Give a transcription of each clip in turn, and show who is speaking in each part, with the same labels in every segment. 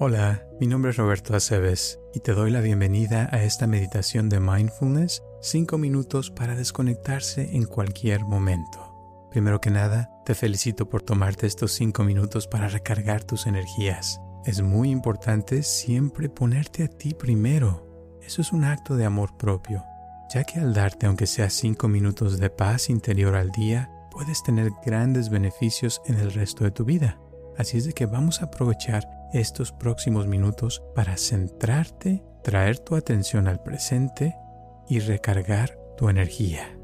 Speaker 1: Hola, mi nombre es Roberto Aceves y te doy la bienvenida a esta meditación de mindfulness, 5 minutos para desconectarse en cualquier momento. Primero que nada, te felicito por tomarte estos 5 minutos para recargar tus energías. Es muy importante siempre ponerte a ti primero. Eso es un acto de amor propio, ya que al darte aunque sea 5 minutos de paz interior al día, puedes tener grandes beneficios en el resto de tu vida. Así es de que vamos a aprovechar estos próximos minutos para centrarte, traer tu atención al presente y recargar tu energía.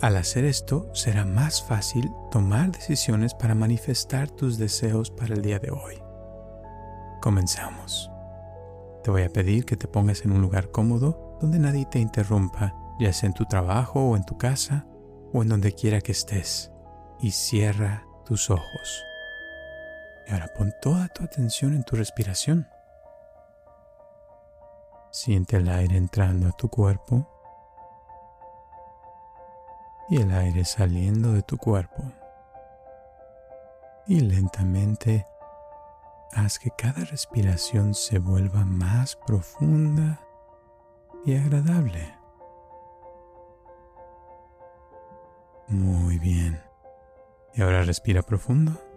Speaker 1: Al hacer esto será más fácil tomar decisiones para manifestar tus deseos para el día de hoy. Comenzamos. Te voy a pedir que te pongas en un lugar cómodo donde nadie te interrumpa, ya sea en tu trabajo o en tu casa o en donde quiera que estés, y cierra tus ojos. Y ahora pon toda tu atención en tu respiración. Siente el aire entrando a tu cuerpo y el aire saliendo de tu cuerpo. Y lentamente haz que cada respiración se vuelva más profunda y agradable. Muy bien. Y ahora respira profundo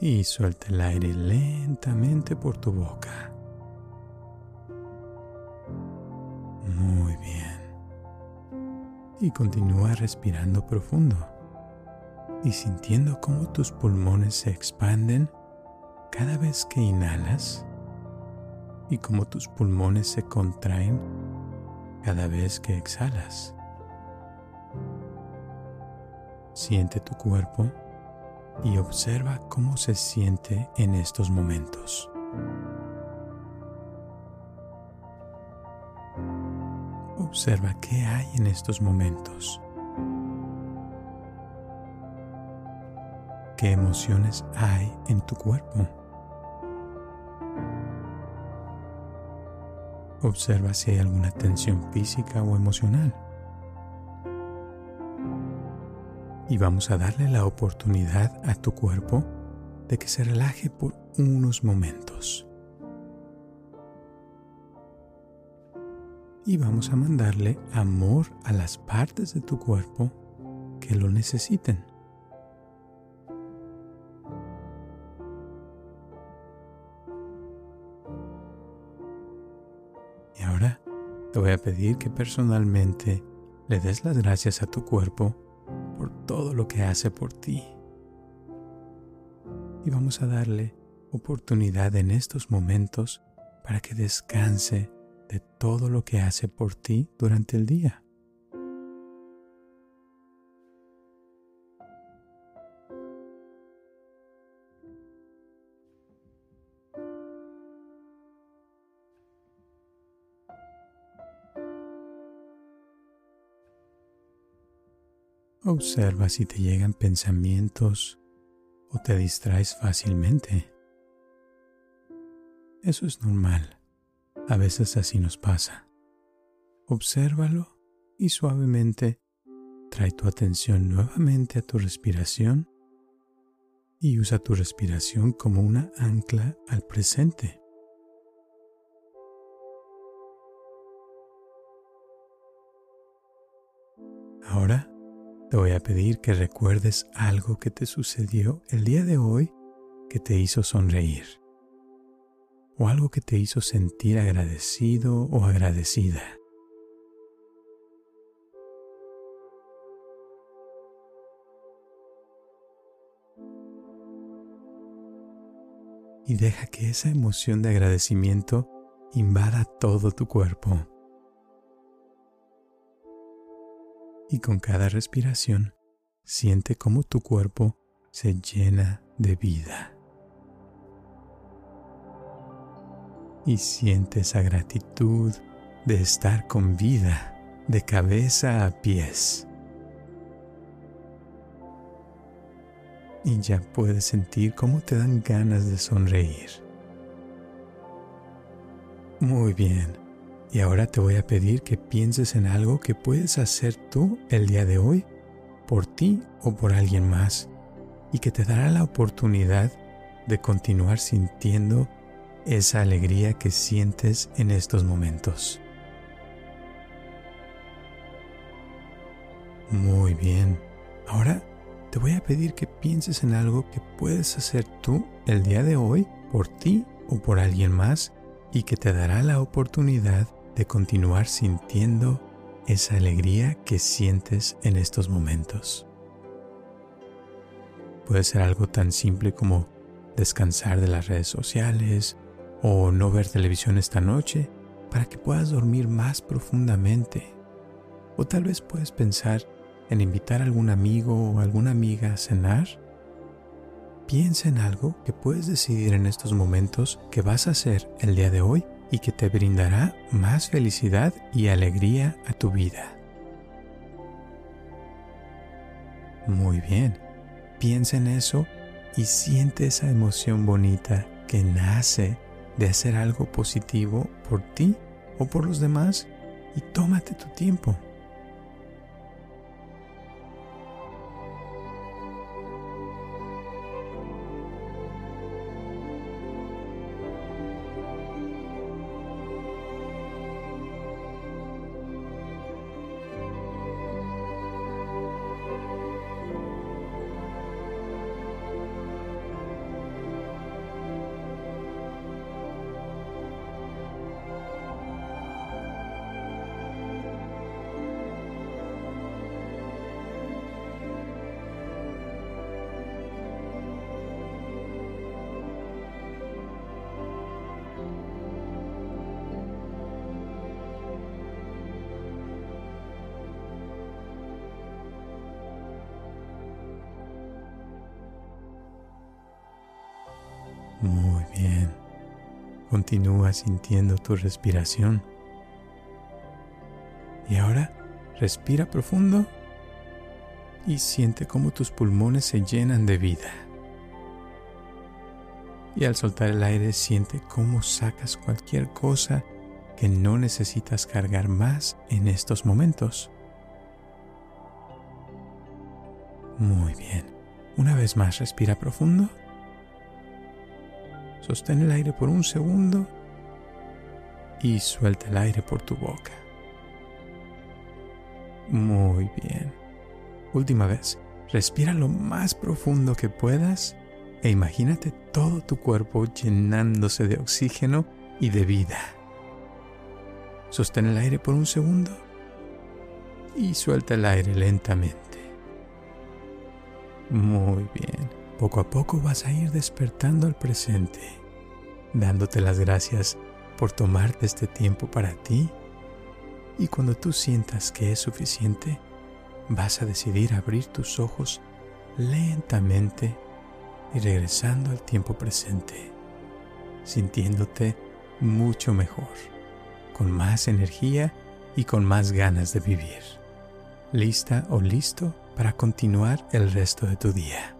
Speaker 1: y suelta el aire lentamente por tu boca. Muy bien. Y continúa respirando profundo y sintiendo cómo tus pulmones se expanden cada vez que inhalas y cómo tus pulmones se contraen cada vez que exhalas. Siente tu cuerpo y observa cómo se siente en estos momentos. Observa qué hay en estos momentos. ¿Qué emociones hay en tu cuerpo? Observa si hay alguna tensión física o emocional. Y vamos a darle la oportunidad a tu cuerpo de que se relaje por unos momentos. Y vamos a mandarle amor a las partes de tu cuerpo que lo necesiten. Y ahora te voy a pedir que personalmente le des las gracias a tu cuerpo por todo lo que hace por ti. Y vamos a darle oportunidad en estos momentos para que descanse de todo lo que hace por ti durante el día. Observa si te llegan pensamientos o te distraes fácilmente. Eso es normal. A veces así nos pasa. Obsérvalo y suavemente trae tu atención nuevamente a tu respiración y usa tu respiración como una ancla al presente. Ahora te voy a pedir que recuerdes algo que te sucedió el día de hoy que te hizo sonreír o algo que te hizo sentir agradecido o agradecida. Y deja que esa emoción de agradecimiento invada todo tu cuerpo. Y con cada respiración siente cómo tu cuerpo se llena de vida. Y siente esa gratitud de estar con vida de cabeza a pies. Y ya puedes sentir cómo te dan ganas de sonreír. Muy bien. Y ahora te voy a pedir que pienses en algo que puedes hacer tú el día de hoy por ti o por alguien más y que te dará la oportunidad de continuar sintiendo esa alegría que sientes en estos momentos. Muy bien. Ahora te voy a pedir que pienses en algo que puedes hacer tú el día de hoy por ti o por alguien más y que te dará la oportunidad de continuar sintiendo esa alegría que sientes en estos momentos. Puede ser algo tan simple como descansar de las redes sociales o no ver televisión esta noche para que puedas dormir más profundamente. O tal vez puedes pensar en invitar a algún amigo o alguna amiga a cenar. Piensa en algo que puedes decidir en estos momentos que vas a hacer el día de hoy y que te brindará más felicidad y alegría a tu vida. Muy bien, piensa en eso y siente esa emoción bonita que nace de hacer algo positivo por ti o por los demás y tómate tu tiempo. Muy bien. Continúa sintiendo tu respiración. Y ahora respira profundo y siente cómo tus pulmones se llenan de vida. Y al soltar el aire siente cómo sacas cualquier cosa que no necesitas cargar más en estos momentos. Muy bien. Una vez más respira profundo. Sostén el aire por un segundo y suelta el aire por tu boca. Muy bien. Última vez. Respira lo más profundo que puedas e imagínate todo tu cuerpo llenándose de oxígeno y de vida. Sostén el aire por un segundo y suelta el aire lentamente. Muy bien. Poco a poco vas a ir despertando al presente, dándote las gracias por tomarte este tiempo para ti y cuando tú sientas que es suficiente, vas a decidir abrir tus ojos lentamente y regresando al tiempo presente, sintiéndote mucho mejor, con más energía y con más ganas de vivir. ¿Lista o listo para continuar el resto de tu día?